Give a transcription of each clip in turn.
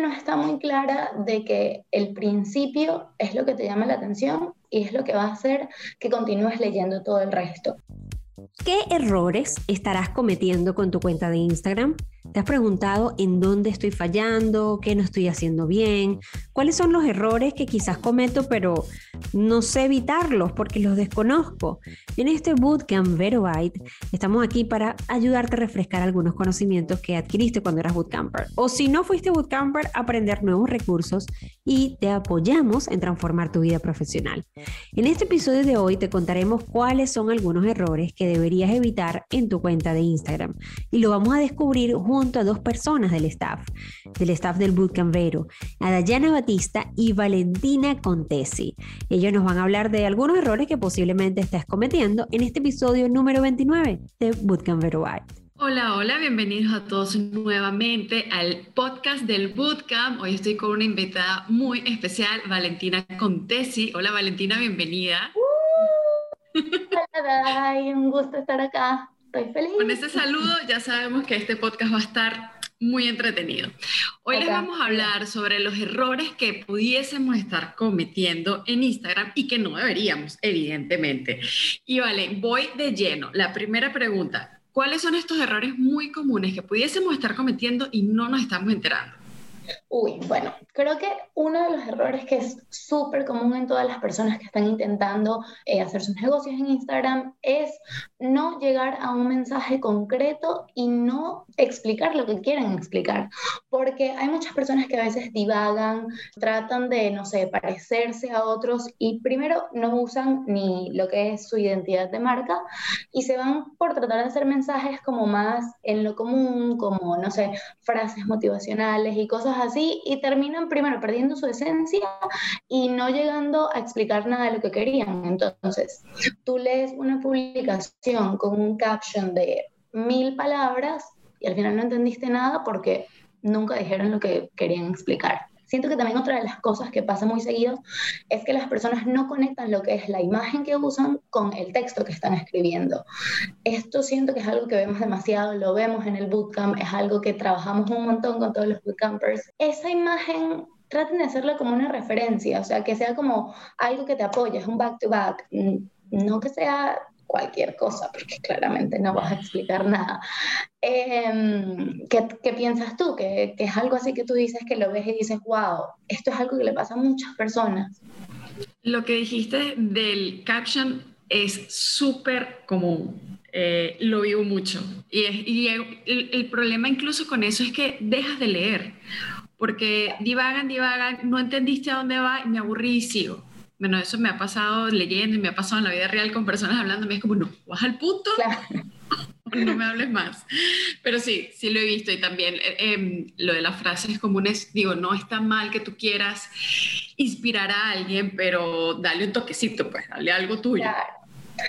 no está muy clara de que el principio es lo que te llama la atención y es lo que va a hacer que continúes leyendo todo el resto. ¿Qué errores estarás cometiendo con tu cuenta de Instagram? ¿Te has preguntado en dónde estoy fallando? ¿Qué no estoy haciendo bien? ¿Cuáles son los errores que quizás cometo pero no sé evitarlos porque los desconozco? En este Bootcamp Verobyte estamos aquí para ayudarte a refrescar algunos conocimientos que adquiriste cuando eras bootcamper. O si no fuiste bootcamper, aprender nuevos recursos y te apoyamos en transformar tu vida profesional. En este episodio de hoy te contaremos cuáles son algunos errores que deberías evitar en tu cuenta de Instagram y lo vamos a descubrir junto a dos personas del staff, del staff del Bootcamp Vero, a Batista y Valentina Contesi. Ellos nos van a hablar de algunos errores que posiblemente estés cometiendo en este episodio número 29 de Bootcamp Vero Hola, hola, bienvenidos a todos nuevamente al podcast del Bootcamp. Hoy estoy con una invitada muy especial, Valentina Contesi. Hola Valentina, bienvenida. Uh, hola, un gusto estar acá. Estoy feliz. Con este saludo ya sabemos que este podcast va a estar muy entretenido. Hoy les vamos a hablar sobre los errores que pudiésemos estar cometiendo en Instagram y que no deberíamos, evidentemente. Y vale, voy de lleno. La primera pregunta, ¿cuáles son estos errores muy comunes que pudiésemos estar cometiendo y no nos estamos enterando? Uy, bueno, creo que uno de los errores que es súper común en todas las personas que están intentando eh, hacer sus negocios en Instagram es no llegar a un mensaje concreto y no explicar lo que quieren explicar. Porque hay muchas personas que a veces divagan, tratan de, no sé, parecerse a otros y primero no usan ni lo que es su identidad de marca y se van por tratar de hacer mensajes como más en lo común, como, no sé, frases motivacionales y cosas así y terminan primero perdiendo su esencia y no llegando a explicar nada de lo que querían. Entonces, tú lees una publicación con un caption de mil palabras y al final no entendiste nada porque nunca dijeron lo que querían explicar. Siento que también otra de las cosas que pasa muy seguido es que las personas no conectan lo que es la imagen que usan con el texto que están escribiendo. Esto siento que es algo que vemos demasiado, lo vemos en el bootcamp, es algo que trabajamos un montón con todos los bootcampers. Esa imagen traten de hacerla como una referencia, o sea, que sea como algo que te apoya, es un back to back, no que sea cualquier cosa, porque claramente no vas a explicar nada. Em, ¿qué, ¿qué, piensas tú? ¿Que, es algo así que tú dices que lo ves y dices, wow, esto es algo que le pasa a muchas personas. Lo que dijiste del caption es súper común. Eh, lo vivo mucho. Y, y el, el, problema incluso con eso es que dejas de leer, porque divagan, divagan, no entendiste a dónde va y me aburrí y sigo. Bueno, eso me ha pasado leyendo y me ha pasado en la vida real con personas hablando. es como, no, vas al punto. no me hables más. Pero sí, sí lo he visto y también eh, em, lo de las frases comunes, digo, no está mal que tú quieras inspirar a alguien, pero dale un toquecito, pues, dale algo tuyo.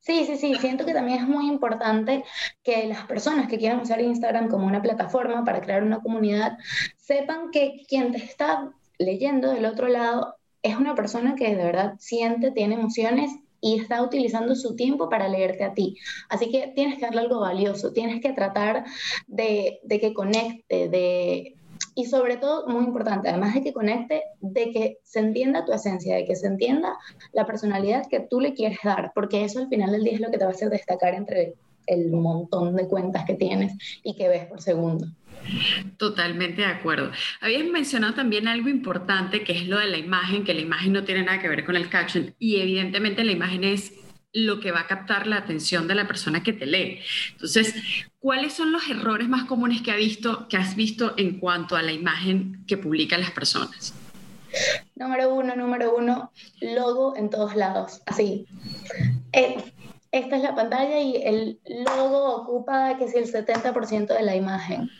Sí, sí, sí, siento que también es muy importante que las personas que quieran usar Instagram como una plataforma para crear una comunidad sepan que quien te está leyendo del otro lado es una persona que de verdad siente, tiene emociones y está utilizando su tiempo para leerte a ti. Así que tienes que darle algo valioso, tienes que tratar de, que conecte, de... Y sobre todo, muy importante, además de que conecte, de que se entienda tu esencia, de que se entienda la personalidad que tú le quieres dar, porque eso al final del día es lo que te va a hacer destacar entre el montón de cuentas que tienes y que ves por segundo. Totalmente de acuerdo. Habías mencionado también algo importante que es lo de la imagen, que la imagen no tiene nada que ver con el caption y evidentemente la imagen es lo que va a captar la atención de la persona que te lee. Entonces, ¿cuáles son los errores más comunes que, has visto en cuanto a la imagen que publican las personas? Número uno, número uno, logo en todos lados, así. Eh, esta es la pantalla y el logo ocupa que si el 70% de la imagen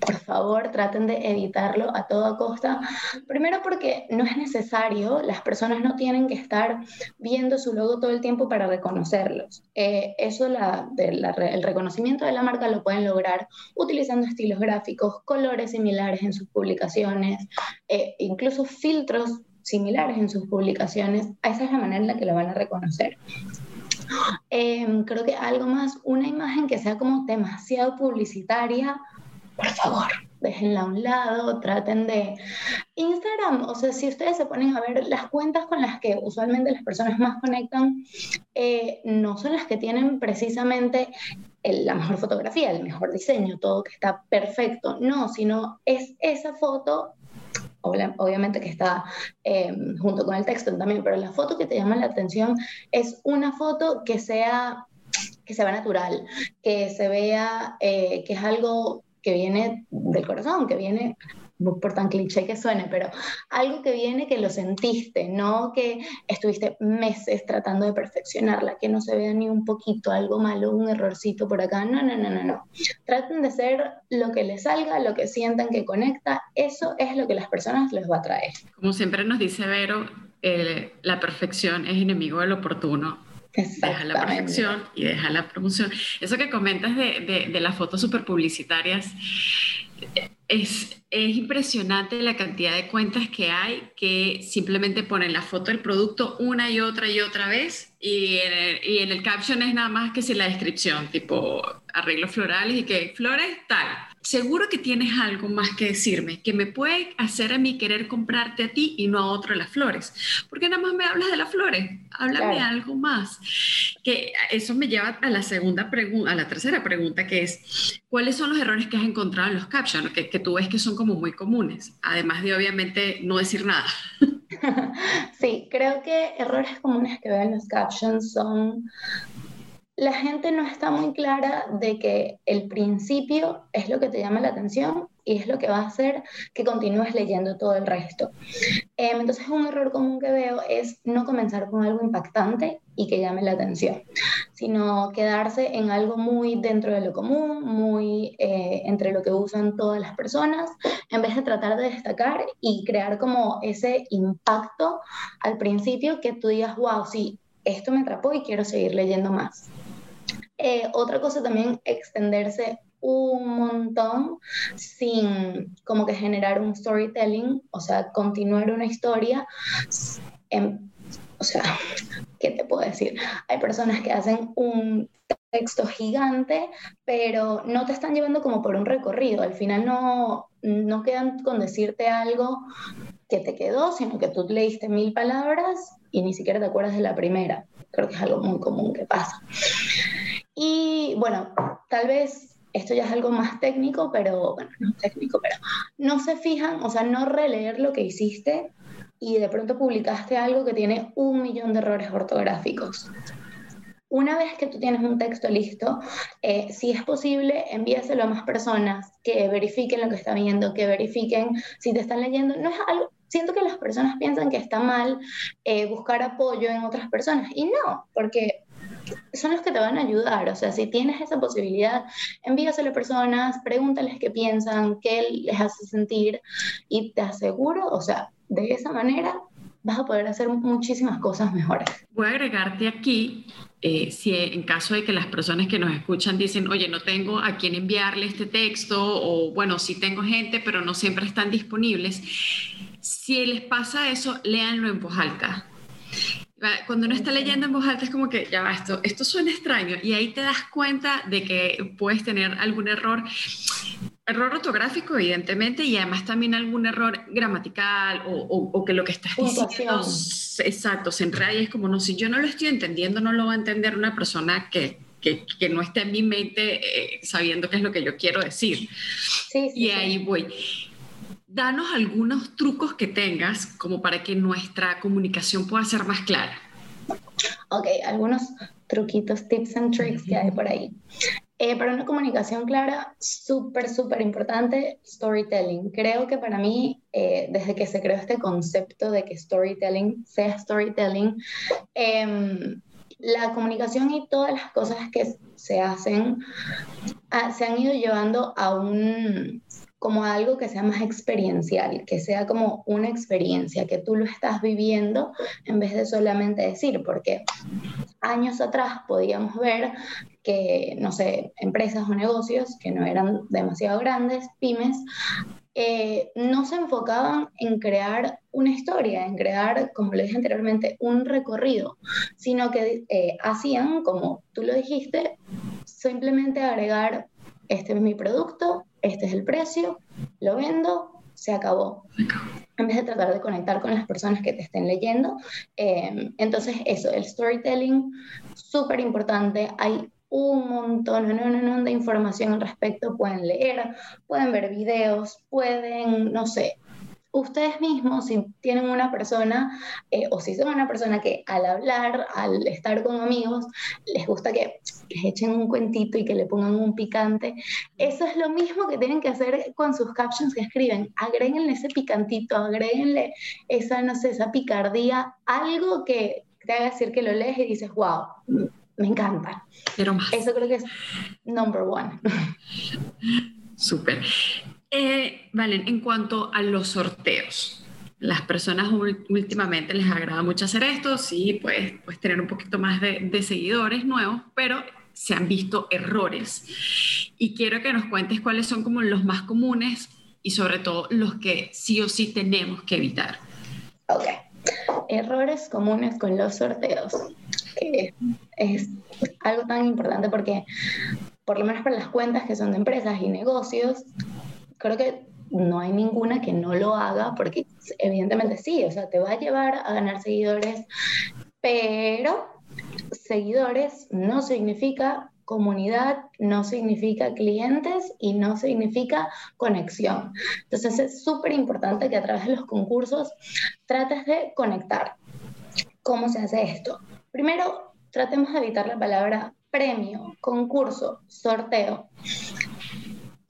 por favor traten de evitarlo a toda costa. Primero porque no es necesario, las personas no tienen que estar viendo su logo todo el tiempo para reconocerlos. Eh, eso, el reconocimiento de la marca lo pueden lograr utilizando estilos gráficos, colores similares en sus publicaciones, eh, incluso filtros similares en sus publicaciones. Esa es la manera en la que lo van a reconocer. Em, creo que algo más, una imagen que sea como demasiado publicitaria por favor, déjenla a un lado, traten de... Instagram, o sea, si ustedes se ponen a ver las cuentas con las que usualmente las personas más conectan, eh, no son las que tienen precisamente la mejor fotografía, el mejor diseño, todo que está perfecto, no, sino es esa foto obviamente que está eh, junto con el texto también, pero la foto que te llama la atención es una foto que sea que se natural, que se vea eh, que es algo que viene del corazón, que viene por tan cliché que suene, pero algo que viene que lo sentiste, no que estuviste meses tratando de perfeccionarla, que no se vea ni un poquito algo malo, un errorcito por acá. No, no, no, no, no. Traten de ser lo que les salga, lo que sientan que conecta. Eso es lo que las personas les va a traer. Como siempre nos dice Vero, la perfección es enemigo del oportuno. Deja la perfección y deja la promoción. Eso que comentas de, de, de las fotos super publicitarias, es, es, impresionante la cantidad de cuentas que hay que simplemente ponen la foto del producto una y otra y otra vez y en el, y en el caption es nada más que si la descripción, tipo arreglos florales y que flores tal seguro que tienes algo más que decirme, que me puede hacer a mí querer comprarte a ti y no a otro las flores. porque nada más me hablas de las flores? Háblame algo más. Que eso me lleva a la segunda pregunta, a la tercera pregunta, que es, ¿cuáles son los errores que has encontrado en los captions, que, que tú ves que son como muy comunes? Además de, obviamente, no decir nada. Sí, creo que errores comunes que veo en los captions son la gente no está muy clara de que el principio es lo que te llama la atención y es lo que va a hacer que continúes leyendo todo el resto. Em, entonces un error común que veo es no comenzar con algo impactante y que llame la atención, sino quedarse en algo muy dentro de lo común, muy eh, entre lo que usan todas las personas, en vez de tratar de destacar y crear como ese impacto al principio que tú digas, wow, sí, esto me atrapó y quiero seguir leyendo más. Eh, otra cosa también, extenderse un montón sin como que generar un storytelling, o sea, continuar una historia. o sea, ¿qué te puedo decir? Hay personas que hacen un texto gigante, pero no te están llevando como por un recorrido. Al final no, no quedan con decirte algo que te quedó, sino que tú leíste mil palabras y ni siquiera te acuerdas de la primera. Creo que es algo muy común que pasa. Bueno, tal vez esto ya es algo más técnico, pero bueno, no técnico, pero no se fijan, o sea, no releer lo que hiciste y de pronto publicaste algo que tiene un millón de errores ortográficos. Una vez que tú tienes un texto listo, eh, si es posible, envíaselo a más personas que verifiquen lo que están viendo, que verifiquen si te están leyendo. No es algo, siento que las personas piensan que está mal eh, buscar apoyo en otras personas y no, porque son los que te van a ayudar. O sea, si tienes esa posibilidad, envíaselo a personas, pregúntales qué piensan, qué les hace sentir y te aseguro, o sea, de esa manera vas a poder hacer muchísimas cosas mejores. Voy a agregarte aquí, eh, si en caso de que las personas que nos escuchan dicen, oye, no tengo a quién enviarle este texto, o bueno, sí tengo gente, pero no siempre están disponibles, si les pasa eso, léanlo en voz. Cuando uno está leyendo en voz alta es como que, ya va, esto, esto suena extraño. Y ahí te das cuenta de que puedes tener algún error, error ortográfico evidentemente y además también algún error gramatical o, o, que lo que estás diciendo, exacto, se enreda y es como, no, si yo no lo estoy entendiendo, no lo va a entender una persona que, que, que, no esté en mi mente eh, sabiendo qué es lo que yo quiero decir. Sí, sí, y ahí voy danos algunos trucos que tengas como para que nuestra comunicación pueda ser más clara. Ok, algunos truquitos, tips and tricks que hay por ahí. Eh, para una comunicación clara, súper, súper importante, storytelling. Creo que para mí, eh, desde que se creó este concepto de que storytelling sea storytelling, em, la comunicación y todas las cosas que se hacen ah, se han ido llevando a un, como algo que sea más experiencial, que sea como una experiencia, que tú lo estás viviendo en vez de solamente decir, porque años atrás podíamos ver que, no sé, empresas o negocios que no eran demasiado grandes, pymes, eh, no se enfocaban en crear una historia, en crear, como le dije anteriormente, un recorrido, sino que eh, hacían, como tú lo dijiste, simplemente agregar este es mi producto, este es el precio, lo vendo, se acabó. En vez de tratar de conectar con las personas que te estén leyendo. Em, entonces, eso, el storytelling, súper importante. Hay un montón, no, no, no, de información al respecto. Pueden leer, pueden ver videos, pueden, no sé, ustedes mismos, si tienen una persona eh, o si son una persona que al hablar, al estar con amigos, les gusta que les echen un cuentito y que le pongan un picante, eso es lo mismo que tienen que hacer con sus captions que escriben. Agréguenle ese picantito, agréguenle esa, no sé, esa picardía, algo que te haga decir que lo lees y dices, wow, me encanta. Pero más. Eso creo que es number one. Súper. Eh, vale, en cuanto a los sorteos, las personas últimamente les agrada mucho hacer esto, sí, pues, pues tener un poquito más de, de seguidores nuevos, pero se han visto errores. Y quiero que nos cuentes cuáles son como los más comunes y sobre todo los que sí o sí tenemos que evitar. Ok. Errores comunes con los sorteos. Que es algo tan importante porque, por lo menos para las cuentas que son de empresas y negocios, creo que no hay ninguna que no lo haga, porque evidentemente sí, o sea, te va a llevar a ganar seguidores, pero seguidores no significa comunidad, no significa clientes y no significa conexión. Entonces es súper importante que a través de los concursos trates de conectar. ¿Cómo se hace esto? Primero, tratemos de evitar la palabra premio, concurso, sorteo.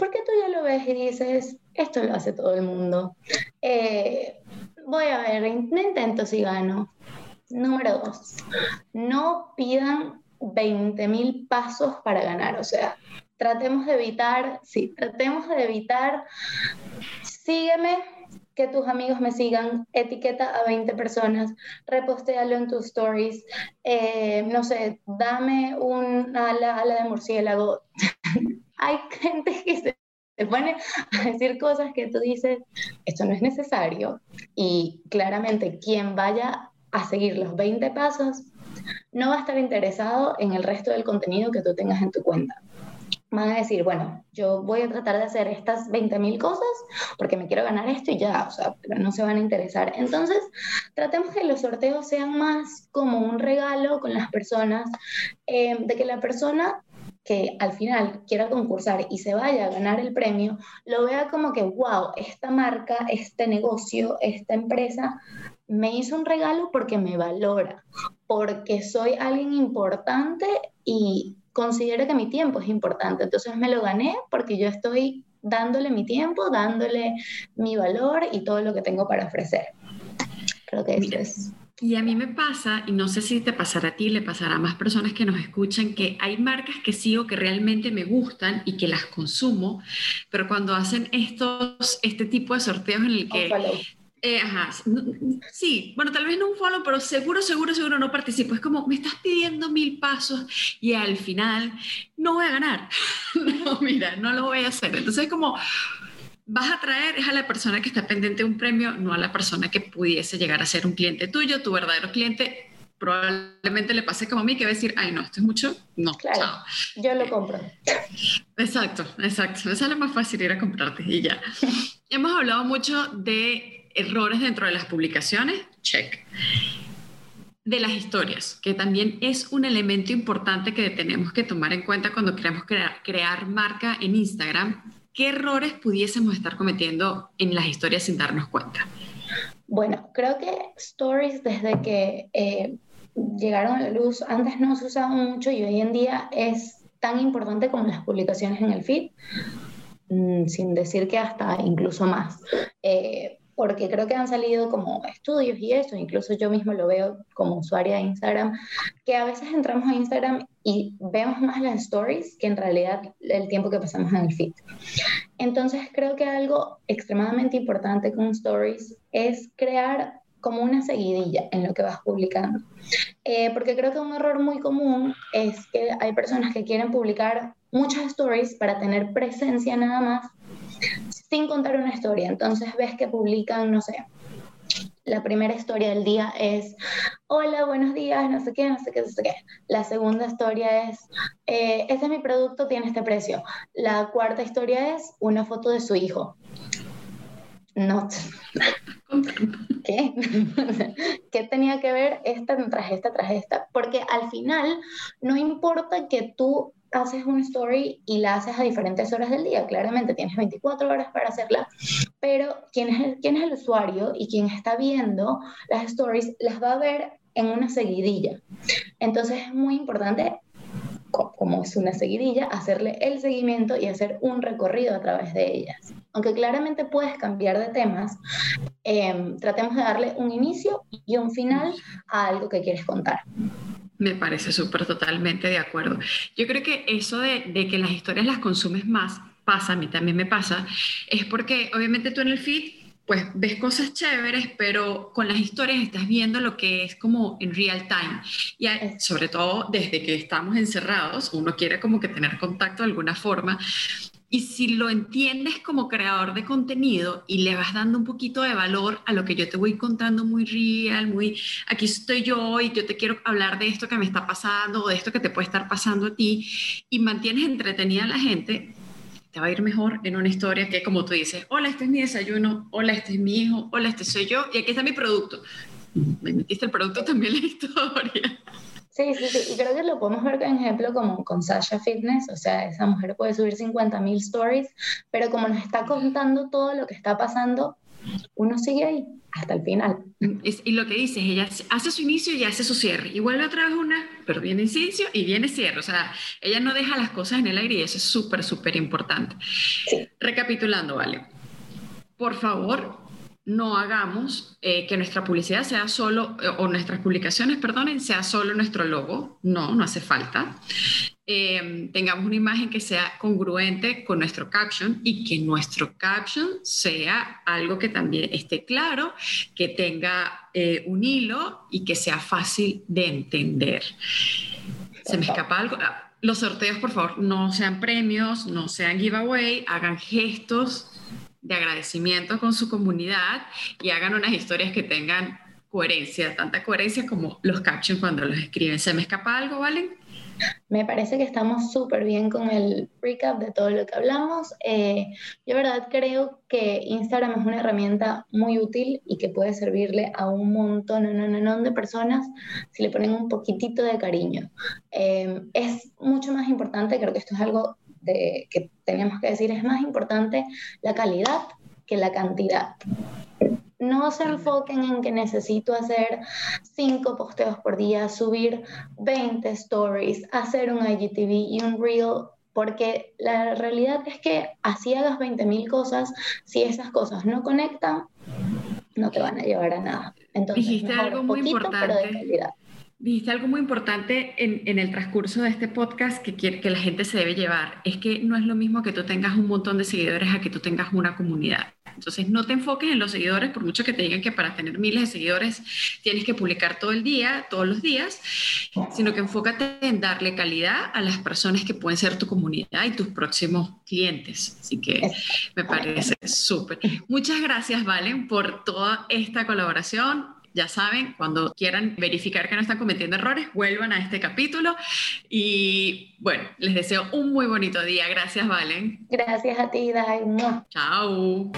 Porque tú ya lo ves y dices, esto lo hace todo el mundo. Eh, voy a ver, intento si gano. Número dos, no pidan 20 mil pasos para ganar. O sea, tratemos de evitar, sí, tratemos de evitar, sígueme, que tus amigos me sigan, etiqueta a 20 personas, repostéalo en tus stories, eh, no sé, dame un ala de murciélago. hay gente que se, pone a decir cosas que tú dices, esto no es necesario. Y claramente quien vaya a seguir los 20 pasos no va a estar interesado en el resto del contenido que tú tengas en tu cuenta. Van a decir, bueno, yo voy a tratar de hacer estas 20.000 cosas porque me quiero ganar esto y ya, o sea, pero no se van a interesar. Entonces, tratemos que los sorteos sean más como un regalo con las personas, eh, de que la persona que al final quiera concursar y se vaya a ganar el premio, lo vea como que, wow, esta marca, este negocio, esta empresa me hizo un regalo porque me valora, porque soy alguien importante y considero que mi tiempo es importante. Entonces me lo gané porque yo estoy dándole mi tiempo, dándole mi valor y todo lo que tengo para ofrecer. Creo que eso es y a mí me pasa, y no sé si te pasará a ti, le pasará a más personas que nos escuchan, que hay marcas que sigo que realmente me gustan y que las consumo, pero cuando hacen estos, este tipo de sorteos en el que... Eh, ajá, sí, bueno, tal vez no un follow, pero seguro, seguro, seguro no participo. Es como, me estás pidiendo mil pasos y al final no voy a ganar. no, mira, no lo voy a hacer. Entonces es como, vas a traer es a la persona que está pendiente de un premio, no a la persona que pudiese llegar a ser un cliente tuyo, tu verdadero cliente. Probablemente le pase como a mí que va a decir, ay, no, esto es mucho. No, claro, yo lo compro. Exacto, exacto. Es la más fácil ir a comprarte y ya. Hemos hablado mucho de errores dentro de las publicaciones, check. De las historias, que también es un elemento importante que tenemos que tomar en cuenta cuando queremos crear, crear marca en Instagram ¿qué errores pudiésemos estar cometiendo en las historias sin darnos cuenta? Bueno, creo que stories desde que eh, llegaron a la luz, antes no se usaban mucho y hoy en día es tan importante como las publicaciones en el feed, mm, sin decir que hasta incluso más. Eh, porque creo que han salido como estudios y eso, incluso yo mismo lo veo como usuaria de Instagram, que a veces entramos a Instagram y vemos más las stories que en realidad el tiempo que pasamos en el feed. Entonces creo que algo extremadamente importante con stories es crear como una seguidilla en lo que vas publicando. Eh, porque creo que un error muy común es que hay personas que quieren publicar muchas stories para tener presencia nada más sin contar una historia. Entonces ves que publican, no sé, la primera historia del día es, hola, buenos días, no sé qué, no sé qué, no sé qué. La segunda historia es, eh, este es mi producto, tiene este precio. La cuarta historia es una foto de su hijo. No. ¿Qué? ¿Qué tenía que ver esta tras esta tras esta? Porque al final no importa que tú haces una story y la haces a diferentes horas del día. Claramente tienes 24 horas para hacerla, pero ¿quién es el, quién es el usuario y quien está viendo las stories las va a ver en una seguidilla. Entonces es muy importante como es una seguidilla, hacerle el seguimiento y hacer un recorrido a través de ellas. Aunque claramente puedes cambiar de temas, em, tratemos de darle un inicio y un final a algo que quieres contar. Me parece súper totalmente de acuerdo. Yo creo que eso de, que las historias las consumes más, pasa, a mí también me pasa, es porque obviamente tú en el feed pues ves cosas chéveres, pero con las historias estás viendo lo que es como en real time. Y sobre todo desde que estamos encerrados, uno quiere como que tener contacto de alguna forma. Y si lo entiendes como creador de contenido y le vas dando un poquito de valor a lo que yo te voy contando muy real, muy aquí estoy yo y yo te quiero hablar de esto que me está pasando o de esto que te puede estar pasando a ti y mantienes entretenida a la gente, te va a ir mejor en una historia que como tú dices, hola, este es mi desayuno, hola, este es mi hijo, hola, este soy yo y aquí está mi producto. Me metiste el producto también en la historia. Sí, sí, sí. Y creo que lo podemos ver, por ejemplo, como con Sasha Fitness. O sea, esa mujer puede subir 50 mil stories, pero como nos está contando todo lo que está pasando, uno sigue ahí hasta el final. y lo que dices, ella hace su inicio y hace su cierre. Y vuelve otra vez una, pero viene inicio y viene cierre. O sea, ella no deja las cosas en el aire y eso es súper, súper importante. Recapitulando, vale. Por favor, no hagamos eh, que nuestra publicidad sea solo, eh, o nuestras publicaciones, perdonen, sea solo nuestro logo. No, no hace falta. Em, tengamos una imagen que sea congruente con nuestro caption y que nuestro caption sea algo que también esté claro, que tenga eh, un hilo y que sea fácil de entender. Se me escapa algo. Ah, los sorteos, por favor, no sean premios, no sean giveaway, hagan gestos de agradecimiento con su comunidad y hagan unas historias que tengan coherencia, tanta coherencia como los captions cuando los escriben. ¿Se me escapa algo, Valen? Me parece que estamos súper bien con el recap de todo lo que hablamos. Eh, yo, verdad, creo que Instagram es una herramienta muy útil y que puede servirle a un montón, de personas si le ponen un poquitito de cariño. Eh, es mucho más importante, creo que esto es algo que teníamos que decir, es más importante la calidad que la cantidad. No se enfoquen en que necesito hacer cinco posteos por día, subir 20 stories, hacer un IGTV y un reel, porque la realidad es que así hagas 20.000 cosas, si esas cosas no conectan, no te van a llevar a nada. Entonces, Dijiste algo muy importante. Pero de calidad. Dijiste algo muy importante en, el transcurso de este podcast que, quiere, que la gente se debe llevar. Es que no es lo mismo que tú tengas un montón de seguidores a que tú tengas una comunidad. Entonces, no te enfoques en los seguidores, por mucho que te digan que para tener miles de seguidores tienes que publicar todo el día, todos los días, sino que enfócate en darle calidad a las personas que pueden ser tu comunidad y tus próximos clientes. Así que me parece súper. Muchas gracias, Valen, por toda esta colaboración ya saben, cuando quieran verificar que no están cometiendo errores, vuelvan a este capítulo. Y bueno, les deseo un muy bonito día. Gracias, Valen. Gracias a ti, Dai. Chao.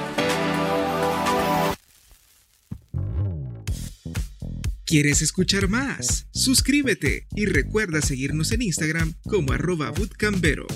¿Quieres escuchar más? Suscríbete y recuerda seguirnos en Instagram como arroba bootcambero.